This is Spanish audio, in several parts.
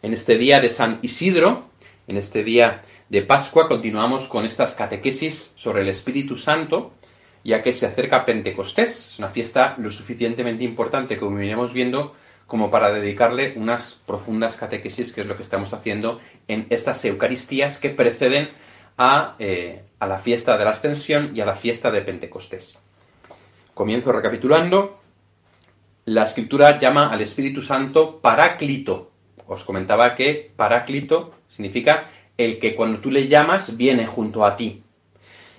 En este día de San Isidro, en este día de Pascua, continuamos con estas catequesis sobre el Espíritu Santo, ya que se acerca Pentecostés. Es una fiesta lo suficientemente importante, como iremos viendo, como para dedicarle unas profundas catequesis, que es lo que estamos haciendo en estas Eucaristías que preceden a, eh, a la fiesta de la Ascensión y a la fiesta de Pentecostés. Comienzo recapitulando. La Escritura llama al Espíritu Santo Paráclito, os comentaba que Paráclito significa el que cuando tú le llamas viene junto a ti.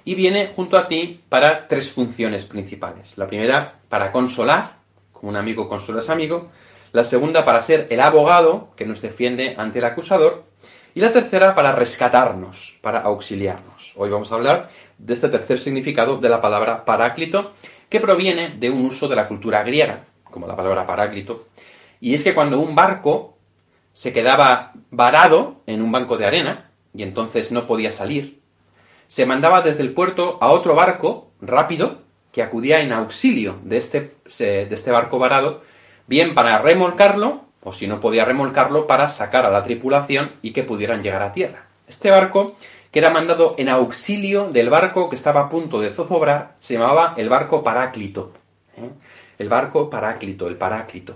Y viene junto a ti para tres funciones principales. La primera, para consolar, como un amigo consola a su amigo. La segunda, para ser el abogado que nos defiende ante el acusador. Y la tercera, para rescatarnos, para auxiliarnos. Hoy vamos a hablar de este tercer significado de la palabra paráclito, que proviene de un uso de la cultura griega, como la palabra paráclito. Y es que cuando un barco se quedaba varado en un banco de arena y entonces no podía salir. Se mandaba desde el puerto a otro barco rápido que acudía en auxilio de este, de este barco varado, bien para remolcarlo, o si no podía remolcarlo, para sacar a la tripulación y que pudieran llegar a tierra. Este barco, que era mandado en auxilio del barco que estaba a punto de zozobrar, se llamaba el barco Paráclito. ¿eh? El barco Paráclito, el Paráclito.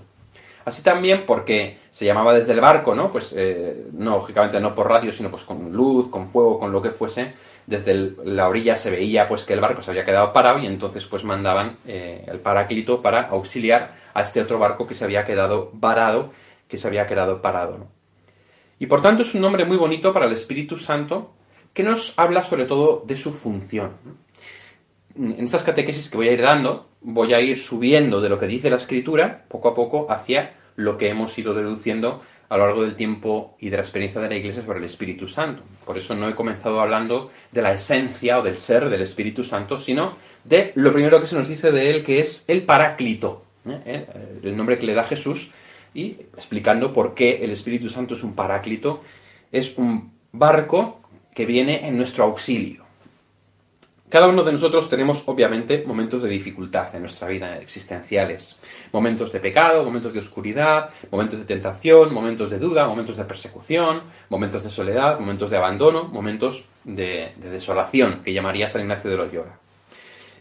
Así también porque se llamaba desde el barco, ¿no? Pues eh, no, lógicamente no por radio, sino pues con luz, con fuego, con lo que fuese. Desde la orilla se veía pues que el barco se había quedado parado y entonces pues mandaban eh, el paráclito para auxiliar a este otro barco que se había quedado varado, que se había quedado parado. Y por tanto es un nombre muy bonito para el Espíritu Santo que nos habla sobre todo de su función. En estas catequesis que voy a ir dando, voy a ir subiendo de lo que dice la escritura poco a poco hacia lo que hemos ido deduciendo a lo largo del tiempo y de la experiencia de la Iglesia sobre el Espíritu Santo. Por eso no he comenzado hablando de la esencia o del ser del Espíritu Santo, sino de lo primero que se nos dice de él, que es el Paráclito, ¿eh? ¿Eh? el nombre que le da Jesús, y explicando por qué el Espíritu Santo es un Paráclito, es un barco que viene en nuestro auxilio. Cada uno de nosotros tenemos, obviamente, momentos de dificultad en nuestra vida existenciales. Momentos de pecado, momentos de oscuridad, momentos de tentación, momentos de duda, momentos de persecución, momentos de soledad, momentos de abandono, momentos de, desolación, que llamaría San Ignacio de Loyola.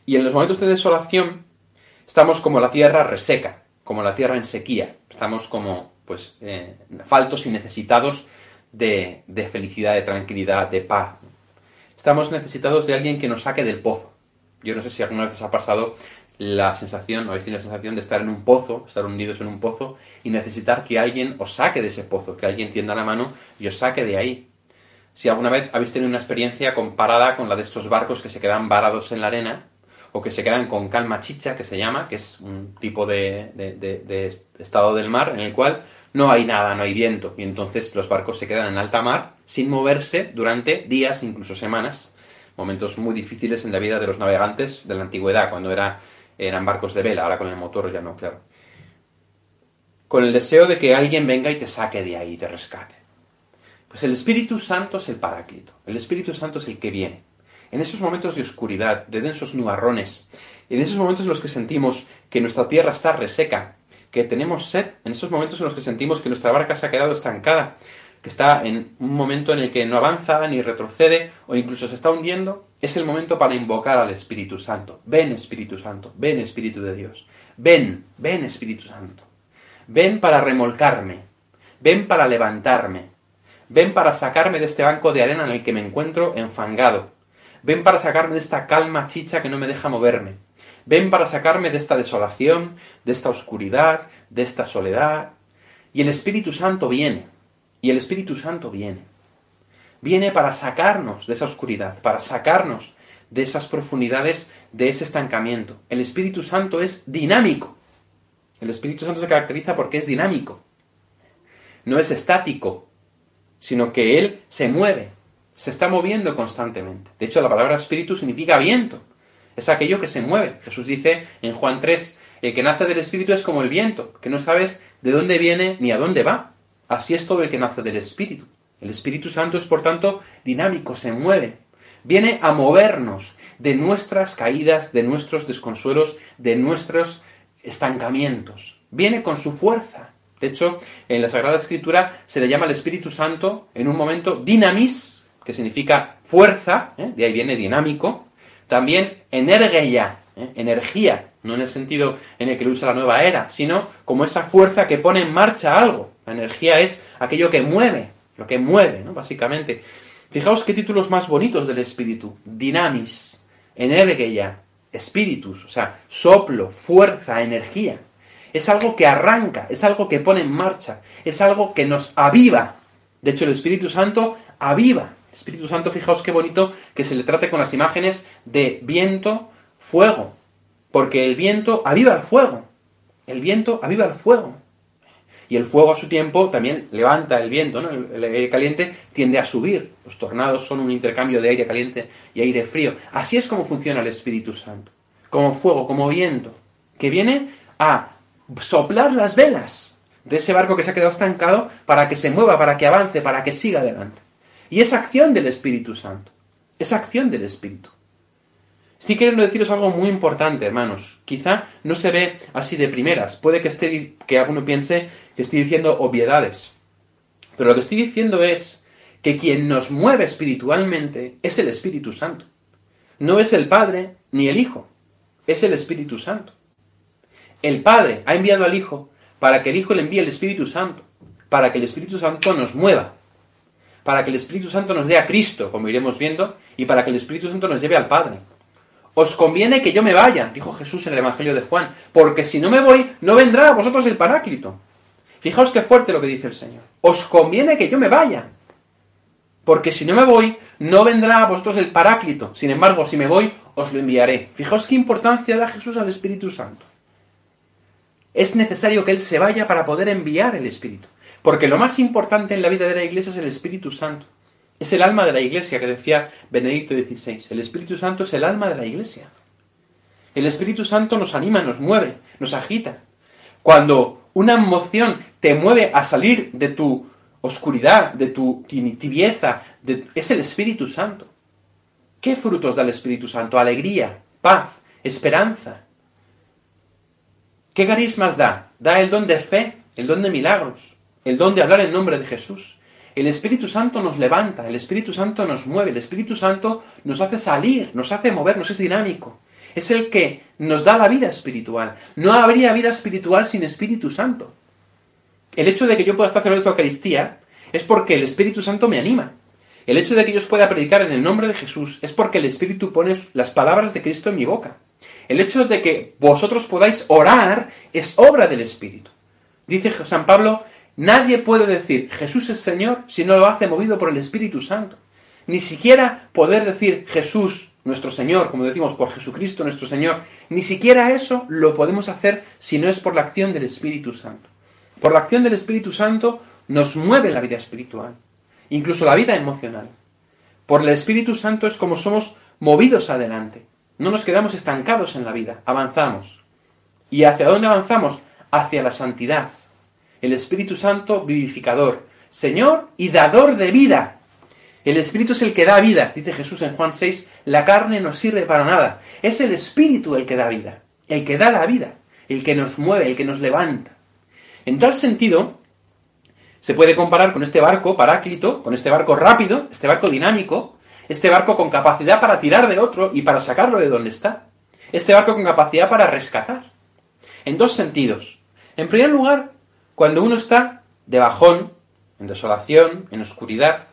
Y en los momentos de desolación estamos como la tierra reseca, como la tierra en sequía. Estamos como, pues, eh, faltos y necesitados de, de felicidad, de tranquilidad, de paz, estamos necesitados de alguien que nos saque del pozo. Yo no sé si alguna vez os ha pasado la sensación, o habéis tenido la sensación de estar en un pozo, estar hundidos en un pozo, y necesitar que alguien os saque de ese pozo, que alguien tienda la mano y os saque de ahí. Si alguna vez habéis tenido una experiencia comparada con la de estos barcos que se quedan varados en la arena, o que se quedan con calma chicha, que se llama, que es un tipo de, de estado del mar en el cual no hay nada, no hay viento, y entonces los barcos se quedan en alta mar sin moverse durante días, incluso semanas, momentos muy difíciles en la vida de los navegantes de la antigüedad, cuando era, eran barcos de vela, ahora con el motor ya no, claro. Con el deseo de que alguien venga y te saque de ahí te rescate. Pues el Espíritu Santo es el paráclito, el Espíritu Santo es el que viene. En esos momentos de oscuridad, de densos nubarrones, en esos momentos en los que sentimos que nuestra tierra está reseca, que tenemos sed, en esos momentos en los que sentimos que nuestra barca se ha quedado estancada, que está en un momento en el que no avanza ni retrocede o incluso se está hundiendo, es el momento para invocar al Espíritu Santo. Ven Espíritu Santo, ven Espíritu de Dios, ven, ven Espíritu Santo, ven para remolcarme, ven para levantarme, ven para sacarme de este banco de arena en el que me encuentro enfangado, ven para sacarme de esta calma chicha que no me deja moverme, ven para sacarme de esta desolación, de esta oscuridad, de esta soledad. Y el Espíritu Santo viene, y el Espíritu Santo viene. Viene para sacarnos de esa oscuridad, para sacarnos de esas profundidades, de ese estancamiento. El Espíritu Santo es dinámico. El Espíritu Santo se caracteriza porque es dinámico. no es estático, sino que Él se mueve, se está moviendo constantemente. De hecho, la palabra espíritu significa viento. Es aquello que se mueve. Jesús dice en Juan 3, el que nace del espíritu es como el viento, que no sabes de dónde viene ni a dónde va. Así es todo el que nace del espíritu. El Espíritu Santo es, por tanto, dinámico, se mueve. Viene a movernos de nuestras caídas, de nuestros desconsuelos, de nuestros estancamientos. Viene con su fuerza. De hecho, en la Sagrada Escritura se le llama al Espíritu Santo en un momento dinamis, que significa fuerza, ¿eh? de ahí viene dinámico, también energeia, ¿eh? energía, no en el sentido en el que lo usa la nueva era, sino como esa fuerza que pone en marcha algo. La energía es aquello que mueve, lo que mueve, ¿no? Básicamente. Fijaos qué títulos más bonitos del espíritu. Dinamis, energeia, espíritus, o sea, soplo, fuerza, energía. Es algo que arranca, es algo que pone en marcha, es algo que nos aviva. De hecho, el Espíritu Santo aviva. Espíritu Santo, fijaos qué bonito que se le trate con las imágenes de viento, fuego. Porque el viento aviva el fuego. El viento aviva el fuego. Y el fuego a su tiempo también levanta el viento, ¿no? El, aire caliente tiende a subir. Los tornados son un intercambio de aire caliente y aire frío. Así es como funciona el Espíritu Santo. Como fuego, como viento, que viene a soplar las velas de ese barco que se ha quedado estancado para que se mueva, para que avance, para que siga adelante. Y esa acción del Espíritu Santo. Esa acción del Espíritu. Sí quiero deciros algo muy importante, hermanos. Quizá no se ve así de primeras. Puede que, esté, que alguno piense que estoy diciendo obviedades. Pero lo que estoy diciendo es que quien nos mueve espiritualmente es el Espíritu Santo. No es el Padre ni el Hijo. Es el Espíritu Santo. El Padre ha enviado al Hijo para que el Hijo le envíe el Espíritu Santo. Para que el Espíritu Santo nos mueva. Para que el Espíritu Santo nos dé a Cristo, como iremos viendo, y para que el Espíritu Santo nos lleve al Padre. Os conviene que yo me vaya, dijo Jesús en el Evangelio de Juan, porque si no me voy, no vendrá a vosotros el Paráclito. Fijaos qué fuerte lo que dice el Señor. Os conviene que yo me vaya, porque si no me voy, no vendrá a vosotros el Paráclito. Sin embargo, si me voy, os lo enviaré. Fijaos qué importancia da Jesús al Espíritu Santo. Es necesario que Él se vaya para poder enviar el Espíritu. Porque lo más importante en la vida de la Iglesia es el Espíritu Santo. Es el alma de la iglesia que decía Benedicto XVI. El Espíritu Santo es el alma de la iglesia. El Espíritu Santo nos anima, nos mueve, nos agita. Cuando una emoción te mueve a salir de tu oscuridad, de tu tibieza, es el Espíritu Santo. ¿Qué frutos da el Espíritu Santo? Alegría, paz, esperanza. ¿Qué carismas da? Da el don de fe, el don de milagros, el don de hablar en nombre de Jesús, el Espíritu Santo nos levanta, el Espíritu Santo nos mueve, el Espíritu Santo nos hace salir, nos hace movernos, es dinámico. Es el que nos da la vida espiritual. No habría vida espiritual sin Espíritu Santo. El hecho de que yo pueda estar celebrando esta Eucaristía es porque el Espíritu Santo me anima. El hecho de que yo pueda predicar en el nombre de Jesús es porque el Espíritu pone las palabras de Cristo en mi boca. El hecho de que vosotros podáis orar es obra del Espíritu. Dice San Pablo Nadie puede decir Jesús es Señor si no lo hace movido por el Espíritu Santo. Ni siquiera poder decir Jesús nuestro Señor, como decimos por Jesucristo nuestro Señor, ni siquiera eso lo podemos hacer si no es por la acción del Espíritu Santo. Por la acción del Espíritu Santo nos mueve la vida espiritual, incluso la vida emocional. Por el Espíritu Santo es como somos movidos adelante. No nos quedamos estancados en la vida, avanzamos. ¿Y hacia dónde avanzamos? Hacia la santidad, el Espíritu Santo vivificador, Señor y dador de vida. El Espíritu es el que da vida, dice Jesús en Juan 6, la carne no sirve para nada. Es el Espíritu el que da vida, el que da la vida, el que nos mueve, el que nos levanta. En tal sentido, se puede comparar con este barco paráclito, con este barco rápido, este barco dinámico, este barco con capacidad para tirar de otro y para sacarlo de donde está. Este barco con capacidad para rescatar. En dos sentidos. En primer lugar, cuando uno está de bajón, en desolación, en oscuridad,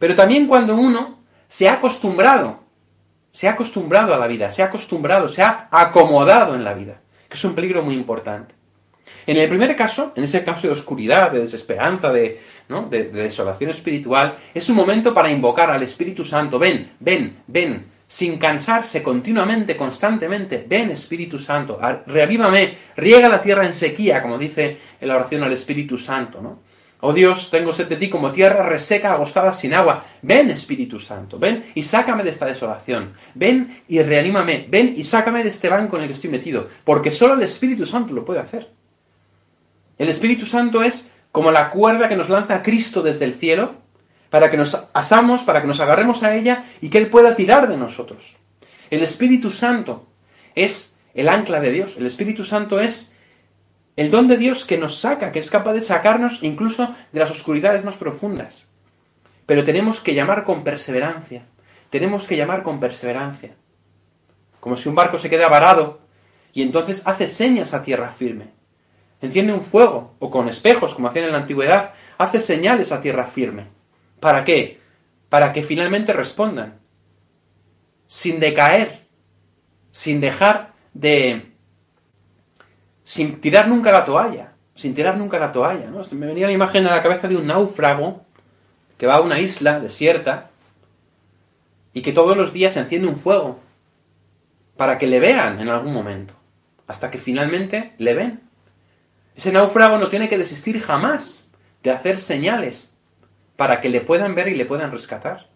pero también cuando uno se ha acostumbrado, se ha acostumbrado a la vida, se ha acostumbrado, se ha acomodado en la vida, que es un peligro muy importante. En el primer caso, en ese caso de oscuridad, de desesperanza, de, de, de desolación espiritual, es un momento para invocar al Espíritu Santo, ven, ven, ven, sin cansarse continuamente, constantemente. Ven Espíritu Santo, reavívame, riega la tierra en sequía, como dice en la oración al Espíritu Santo, ¿no? Oh Dios, tengo sed de ti como tierra reseca, agostada sin agua. Ven, Espíritu Santo, ven y sácame de esta desolación. Ven y reanímame. Ven y sácame de este banco en el que estoy metido. Porque solo el Espíritu Santo lo puede hacer. El Espíritu Santo es como la cuerda que nos lanza Cristo desde el cielo, para que nos asamos, para que nos agarremos a ella y que Él pueda tirar de nosotros. El Espíritu Santo es el ancla de Dios. El Espíritu Santo es el don de Dios que nos saca, que es capaz de sacarnos incluso de las oscuridades más profundas. Pero tenemos que llamar con perseverancia. Tenemos que llamar con perseverancia. Como si un barco se queda varado y entonces hace señas a tierra firme. Enciende un fuego o con espejos, como hacían en la antigüedad, hace señales a tierra firme. ¿Para qué? Para que finalmente respondan. Sin decaer, sin dejar de sin tirar nunca la toalla, sin tirar nunca la toalla. ¿no? Me venía la imagen a la cabeza de un náufrago que va a una isla desierta y que todos los días enciende un fuego para que le vean en algún momento, hasta que finalmente le ven. Ese náufrago no tiene que desistir jamás de hacer señales para que le puedan ver y le puedan rescatar.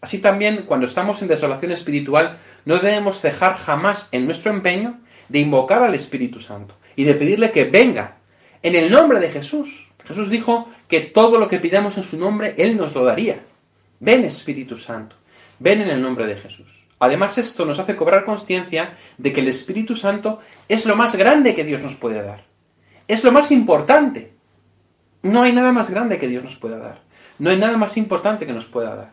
Así también, cuando estamos en desolación espiritual, no debemos cejar jamás en nuestro empeño de invocar al Espíritu Santo y de pedirle que venga en el nombre de Jesús. Jesús dijo que todo lo que pidamos en su nombre, Él nos lo daría. Ven Espíritu Santo, ven en el nombre de Jesús. Además esto nos hace cobrar conciencia de que el Espíritu Santo es lo más grande que Dios nos puede dar. Es lo más importante. No hay nada más grande que Dios nos pueda dar. No hay nada más importante que nos pueda dar.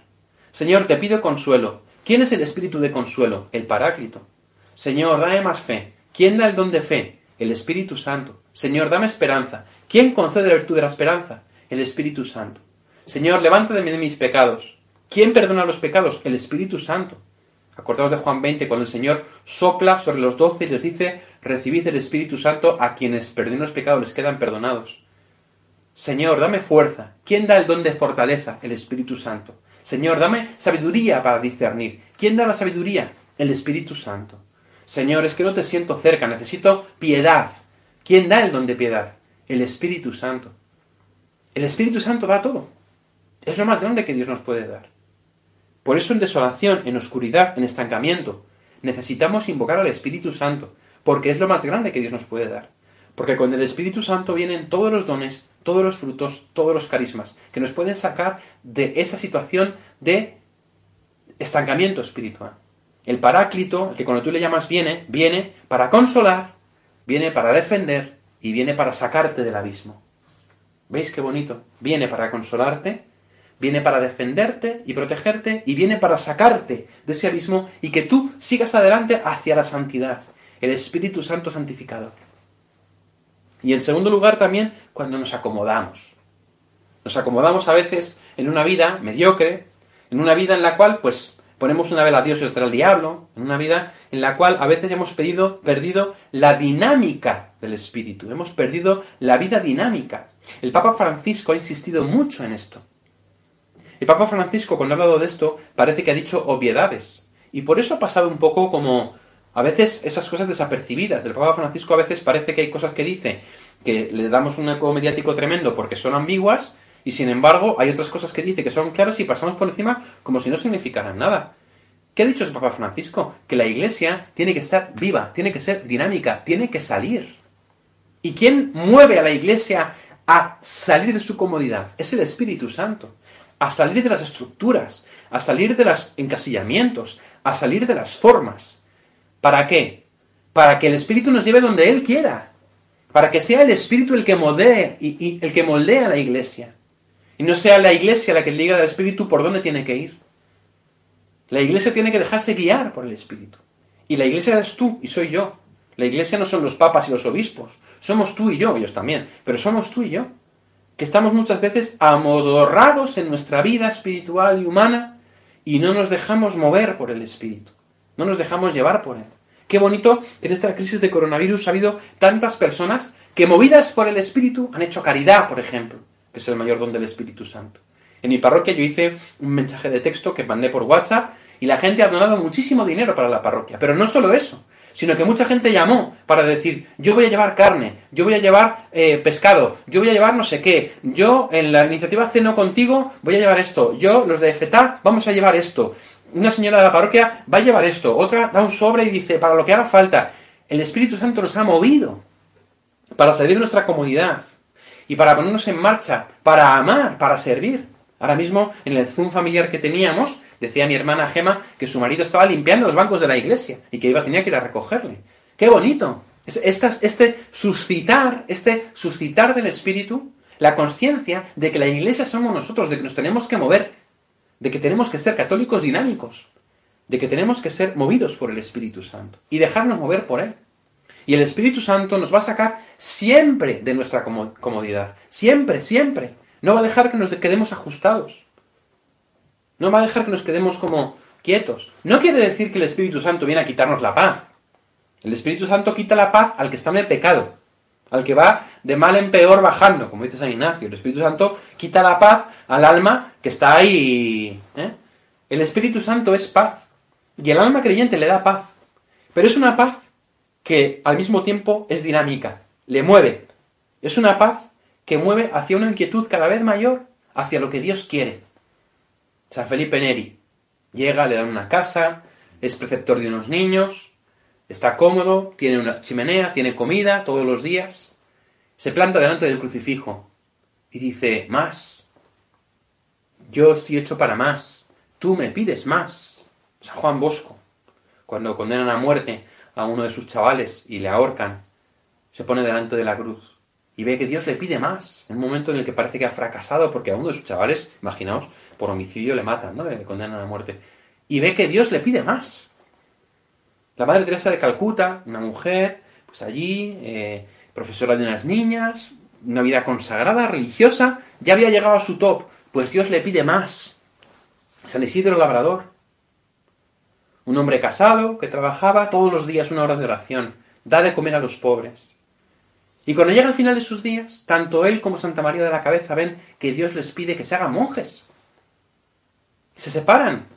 Señor, te pido consuelo. ¿Quién es el Espíritu de consuelo? El Paráclito. Señor, dame más fe. ¿Quién da el don de fe? El Espíritu Santo. Señor, dame esperanza. ¿Quién concede la virtud de la esperanza? El Espíritu Santo. Señor, levántate de mis pecados. ¿Quién perdona los pecados? El Espíritu Santo. Acordaos de Juan 20, cuando el Señor sopla sobre los doce y les dice, recibid el Espíritu Santo, a quienes perdonen los pecados les quedan perdonados. Señor, dame fuerza. ¿Quién da el don de fortaleza? El Espíritu Santo. Señor, dame sabiduría para discernir. ¿Quién da la sabiduría? El Espíritu Santo. Señor, es que no te siento cerca, necesito piedad. ¿Quién da el don de piedad? El Espíritu Santo. El Espíritu Santo da todo. Es lo más grande que Dios nos puede dar. Por eso en desolación, en oscuridad, en estancamiento, necesitamos invocar al Espíritu Santo, porque es lo más grande que Dios nos puede dar. Porque con el Espíritu Santo vienen todos los dones, todos los frutos, todos los carismas, que nos pueden sacar de esa situación de estancamiento espiritual. El paráclito, el que cuando tú le llamas viene, viene para consolar, viene para defender y viene para sacarte del abismo. ¿Veis qué bonito? Viene para consolarte, viene para defenderte y protegerte y viene para sacarte de ese abismo y que tú sigas adelante hacia la santidad, el Espíritu Santo santificado. Y en segundo lugar también cuando nos acomodamos. Nos acomodamos a veces en una vida mediocre, en una vida en la cual pues ponemos una vela a Dios y otra al diablo, en una vida en la cual a veces hemos perdido la dinámica del espíritu, hemos perdido la vida dinámica. El Papa Francisco ha insistido mucho en esto. El Papa Francisco, cuando ha hablado de esto, parece que ha dicho obviedades. Y por eso ha pasado un poco como a veces esas cosas desapercibidas. Del Papa Francisco a veces parece que hay cosas que dice que le damos un eco mediático tremendo porque son ambiguas, y sin embargo, hay otras cosas que dice que son claras y pasamos por encima como si no significaran nada. ¿Qué ha dicho el Papa Francisco? Que la Iglesia tiene que estar viva, tiene que ser dinámica, tiene que salir. ¿Y quién mueve a la Iglesia a salir de su comodidad? Es el Espíritu Santo. A salir de las estructuras, a salir de los encasillamientos, a salir de las formas. ¿Para qué? Para que el Espíritu nos lleve donde Él quiera. Para que sea el Espíritu el que moldee y, el que moldea la Iglesia. Y no sea la iglesia la que le diga al Espíritu por dónde tiene que ir. La iglesia tiene que dejarse guiar por el Espíritu. Y la iglesia eres tú y soy yo. La iglesia no son los papas y los obispos. Somos tú y yo, ellos también. Pero somos tú y yo. Que estamos muchas veces amodorrados en nuestra vida espiritual y humana y no nos dejamos mover por el Espíritu. No nos dejamos llevar por Él. Qué bonito que en esta crisis de coronavirus ha habido tantas personas que movidas por el Espíritu han hecho caridad, por ejemplo que es el mayor don del Espíritu Santo. En mi parroquia yo hice un mensaje de texto que mandé por WhatsApp y la gente ha donado muchísimo dinero para la parroquia. Pero no solo eso, sino que mucha gente llamó para decir, yo voy a llevar carne, yo voy a llevar eh, pescado, yo voy a llevar no sé qué, yo en la iniciativa Ceno contigo voy a llevar esto, yo los de FETA vamos a llevar esto, una señora de la parroquia va a llevar esto, otra da un sobre y dice, para lo que haga falta. El Espíritu Santo nos ha movido para salir de nuestra comodidad y para ponernos en marcha, para amar, para servir. Ahora mismo, en el Zoom familiar que teníamos, Decía mi hermana Gema que su marido estaba limpiando los bancos de la iglesia y que iba, tenía que ir a recogerle. ¡Qué bonito! este suscitar, este suscitar del espíritu, la conciencia de que la iglesia somos nosotros, de que nos tenemos que mover, de que tenemos que ser católicos dinámicos, de que tenemos que ser movidos por el Espíritu Santo y dejarnos mover por él. Y el Espíritu Santo nos va a sacar siempre de nuestra comodidad, siempre, siempre. No va a dejar que nos quedemos ajustados. No va a dejar que nos quedemos como quietos. No quiere decir que el Espíritu Santo viene a quitarnos la paz. El Espíritu Santo quita la paz al que está en el pecado, al que va de mal en peor bajando, como dice San Ignacio. El Espíritu Santo quita la paz al alma que está ahí. ¿eh? El Espíritu Santo es paz. Y el alma creyente le da paz. Pero es una paz que al mismo tiempo es dinámica, le mueve. Es una paz que mueve hacia una inquietud cada vez mayor, hacia lo que Dios quiere. San Felipe Neri. Llega, le dan una casa, es preceptor de unos niños, está cómodo, tiene una chimenea, tiene comida todos los días. Se planta delante del crucifijo y dice, más. Yo estoy hecho para más. Tú me pides más. San Juan Bosco, cuando condenan a muerte a uno de sus chavales y le ahorcan, se pone delante de la cruz y ve que Dios le pide más. En un momento en el que parece que ha fracasado porque a uno de sus chavales, imaginaos, por homicidio le matan, ¿no? Le condenan a muerte. Y ve que Dios le pide más. La Madre Teresa de Calcuta, una mujer, pues allí, eh, profesora de unas niñas, una vida consagrada, religiosa, ya había llegado a su top, pues Dios le pide más. San Isidro Labrador, un hombre casado que trabajaba todos los días una hora de oración, da de comer a los pobres. Y cuando llega al final de sus días, tanto él como Santa María de la Cabeza ven que Dios les pide que se hagan monjes se separan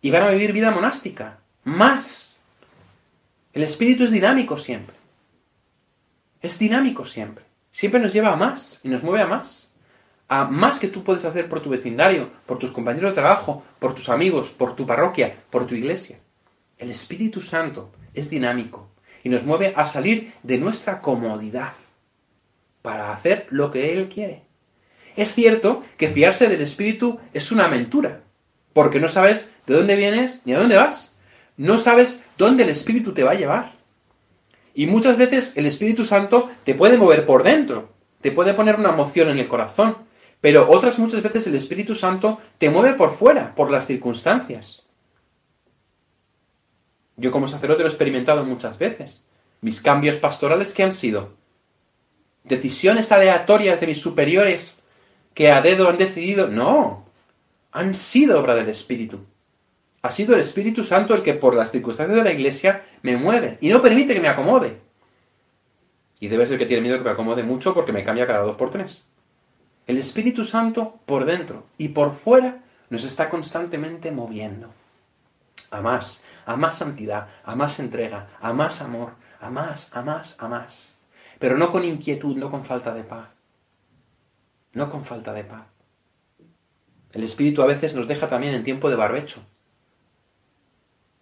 y van a vivir vida monástica. Más. El espíritu es dinámico siempre. Es dinámico siempre. Siempre nos lleva a más y nos mueve a más. A más que tú puedes hacer por tu vecindario, por tus compañeros de trabajo, por tus amigos, por tu parroquia, por tu iglesia. El Espíritu Santo es dinámico y nos mueve a salir de nuestra comodidad para hacer lo que Él quiere. Es cierto que fiarse del Espíritu es una aventura, porque no sabes de dónde vienes ni a dónde vas. No sabes dónde el Espíritu te va a llevar. Y muchas veces el Espíritu Santo te puede mover por dentro, te puede poner una emoción en el corazón, pero otras muchas veces el Espíritu Santo te mueve por fuera, por las circunstancias. Yo como sacerdote lo he experimentado muchas veces. Mis cambios pastorales que han sido decisiones aleatorias de mis superiores que a dedo han decidido. No, han sido obra del Espíritu. Ha sido el Espíritu Santo el que por las circunstancias de la Iglesia me mueve y no permite que me acomode. Y debe ser que tiene miedo que me acomode mucho porque me cambia cada dos por tres. El Espíritu Santo por dentro y por fuera nos está constantemente moviendo. A más, a más santidad, a más entrega, a más amor, a más, a más, a más. Pero no con inquietud, no con falta de paz no con falta de paz. El Espíritu a veces nos deja también en tiempo de barbecho,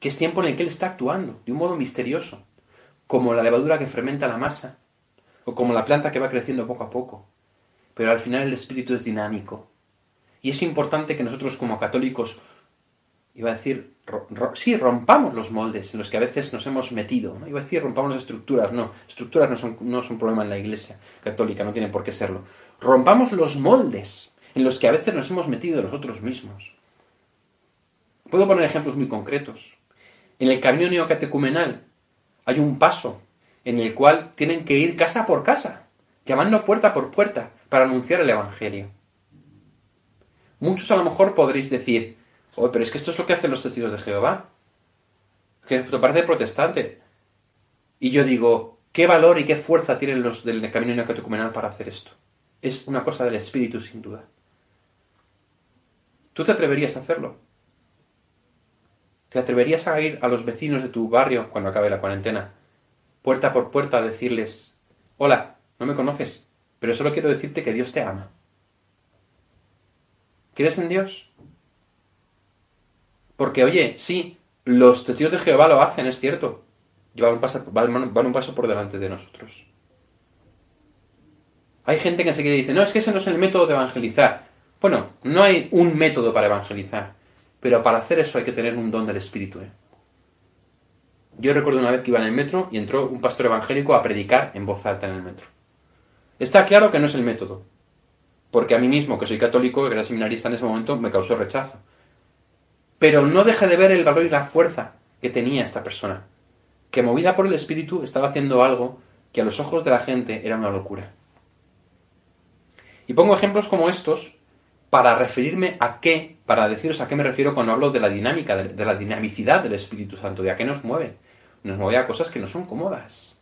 que es tiempo en el que Él está actuando de un modo misterioso, como la levadura que fermenta la masa, o como la planta que va creciendo poco a poco. Pero al final el Espíritu es dinámico. Y es importante que nosotros como católicos, iba a decir, sí, rompamos los moldes en los que a veces nos hemos metido. Iba a decir rompamos las estructuras, no, estructuras no son, no son un problema en la Iglesia católica, no tienen por qué serlo rompamos los moldes en los que a veces nos hemos metido nosotros mismos. Puedo poner ejemplos muy concretos. En el camino neocatecumenal hay un paso en el cual tienen que ir casa por casa, llamando puerta por puerta para anunciar el Evangelio. Muchos a lo mejor podréis decir, oh, pero es que esto es lo que hacen los testigos de Jehová. Que esto parece protestante. Y yo digo, ¿qué valor y qué fuerza tienen los del camino neocatecumenal para hacer esto? es una cosa del espíritu sin duda. ¿Tú te atreverías a hacerlo? ¿Te atreverías a ir a los vecinos de tu barrio cuando acabe la cuarentena, puerta por puerta, a decirles, hola, no me conoces, pero solo quiero decirte que Dios te ama? ¿Crees en Dios? Porque, oye, sí, los testigos de Jehová lo hacen, es cierto. Van un, paso, van un paso por delante de nosotros. Hay gente que se dice, no, es que ese no es el método de evangelizar. Bueno, no hay un método para evangelizar, pero para hacer eso hay que tener un don del Espíritu. ¿eh? Yo recuerdo una vez que iba en el metro y entró un pastor evangélico a predicar en voz alta en el metro. Está claro que no es el método, porque a mí mismo, que soy católico, que era seminarista en ese momento, me causó rechazo. Pero no deja de ver el valor y la fuerza que tenía esta persona, que movida por el Espíritu estaba haciendo algo que a los ojos de la gente era una locura. Y pongo ejemplos como estos para referirme a qué, para deciros a qué me refiero cuando hablo de la dinámica, de, la dinamicidad del Espíritu Santo, de a qué nos mueve. Nos mueve a cosas que no son cómodas.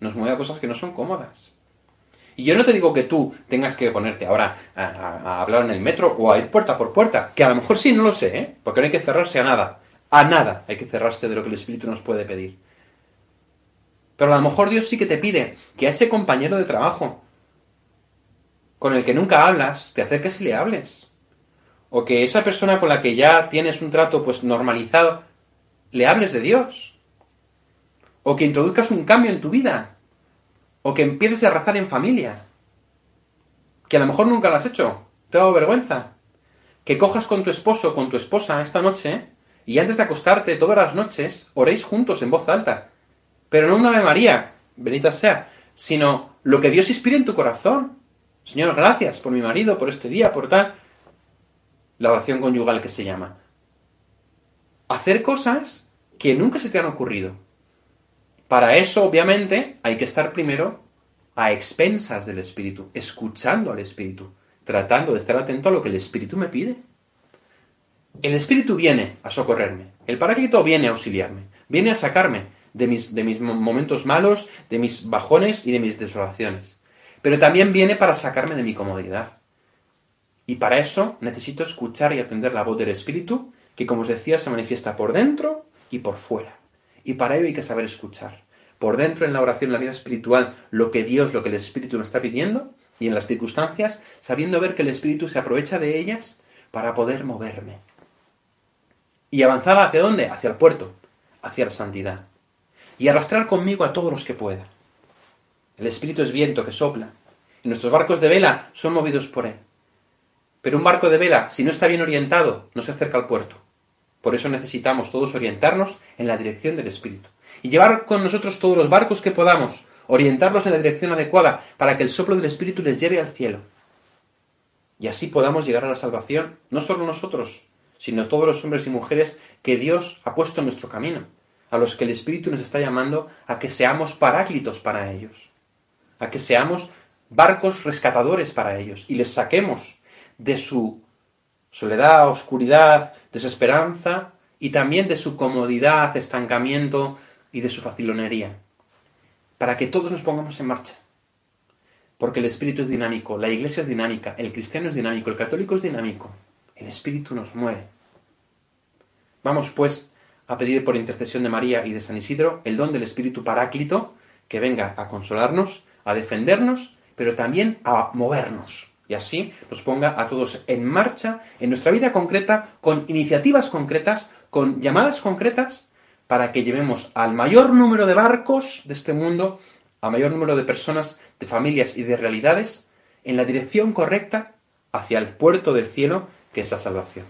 Nos mueve a cosas que no son cómodas. Y yo no te digo que tú tengas que ponerte ahora a, hablar en el metro o a ir puerta por puerta, que a lo mejor sí, no lo sé, ¿eh? porque no hay que cerrarse a nada. A nada hay que cerrarse de lo que el Espíritu nos puede pedir. Pero a lo mejor Dios sí que te pide que a ese compañero de trabajo con el que nunca hablas, te acerques y le hables. O que esa persona con la que ya tienes un trato pues normalizado, le hables de Dios. O que introduzcas un cambio en tu vida. O que empieces a rezar en familia. Que a lo mejor nunca lo has hecho. Te ha dado vergüenza. Que cojas con tu esposo con tu esposa esta noche y antes de acostarte todas las noches oréis juntos en voz alta. Pero no una Ave María, benita sea, sino lo que Dios inspire en tu corazón. Señor, gracias por mi marido, por este día, por tal. La oración conyugal que se llama. Hacer cosas que nunca se te han ocurrido. Para eso, obviamente, hay que estar primero a expensas del Espíritu, escuchando al Espíritu, tratando de estar atento a lo que el Espíritu me pide. El Espíritu viene a socorrerme, el Paráclito viene a auxiliarme, viene a sacarme de mis, de mis momentos malos, de mis bajones y de mis desolaciones pero también viene para sacarme de mi comodidad. Y para eso necesito escuchar y atender la voz del Espíritu, que como os decía se manifiesta por dentro y por fuera. Y para ello hay que saber escuchar. Por dentro en la oración, en la vida espiritual, lo que Dios, lo que el Espíritu me está pidiendo, y en las circunstancias, sabiendo ver que el Espíritu se aprovecha de ellas para poder moverme. Y avanzar hacia dónde? Hacia el puerto, hacia la santidad. Y arrastrar conmigo a todos los que pueda. El espíritu es viento que sopla. Y nuestros barcos de vela son movidos por él. Pero un barco de vela, si no está bien orientado, no se acerca al puerto. Por eso necesitamos todos orientarnos en la dirección del espíritu. Y llevar con nosotros todos los barcos que podamos, orientarlos en la dirección adecuada para que el soplo del espíritu les lleve al cielo. Y así podamos llegar a la salvación, no solo nosotros, sino todos los hombres y mujeres que Dios ha puesto en nuestro camino, a los que el Espíritu nos está llamando a que seamos paráclitos para ellos a que seamos barcos rescatadores para ellos y les saquemos de su soledad, oscuridad, desesperanza y también de su comodidad, estancamiento y de su facilonería, para que todos nos pongamos en marcha. Porque el espíritu es dinámico, la iglesia es dinámica, el cristiano es dinámico, el católico es dinámico, el espíritu nos mueve. Vamos pues a pedir por intercesión de María y de San Isidro el don del espíritu paráclito que venga a consolarnos a defendernos, pero también a movernos. Y así nos ponga a todos en marcha en nuestra vida concreta, con iniciativas concretas, con llamadas concretas, para que llevemos al mayor número de barcos de este mundo, al mayor número de personas, de familias y de realidades, en la dirección correcta hacia el puerto del cielo, que es la salvación.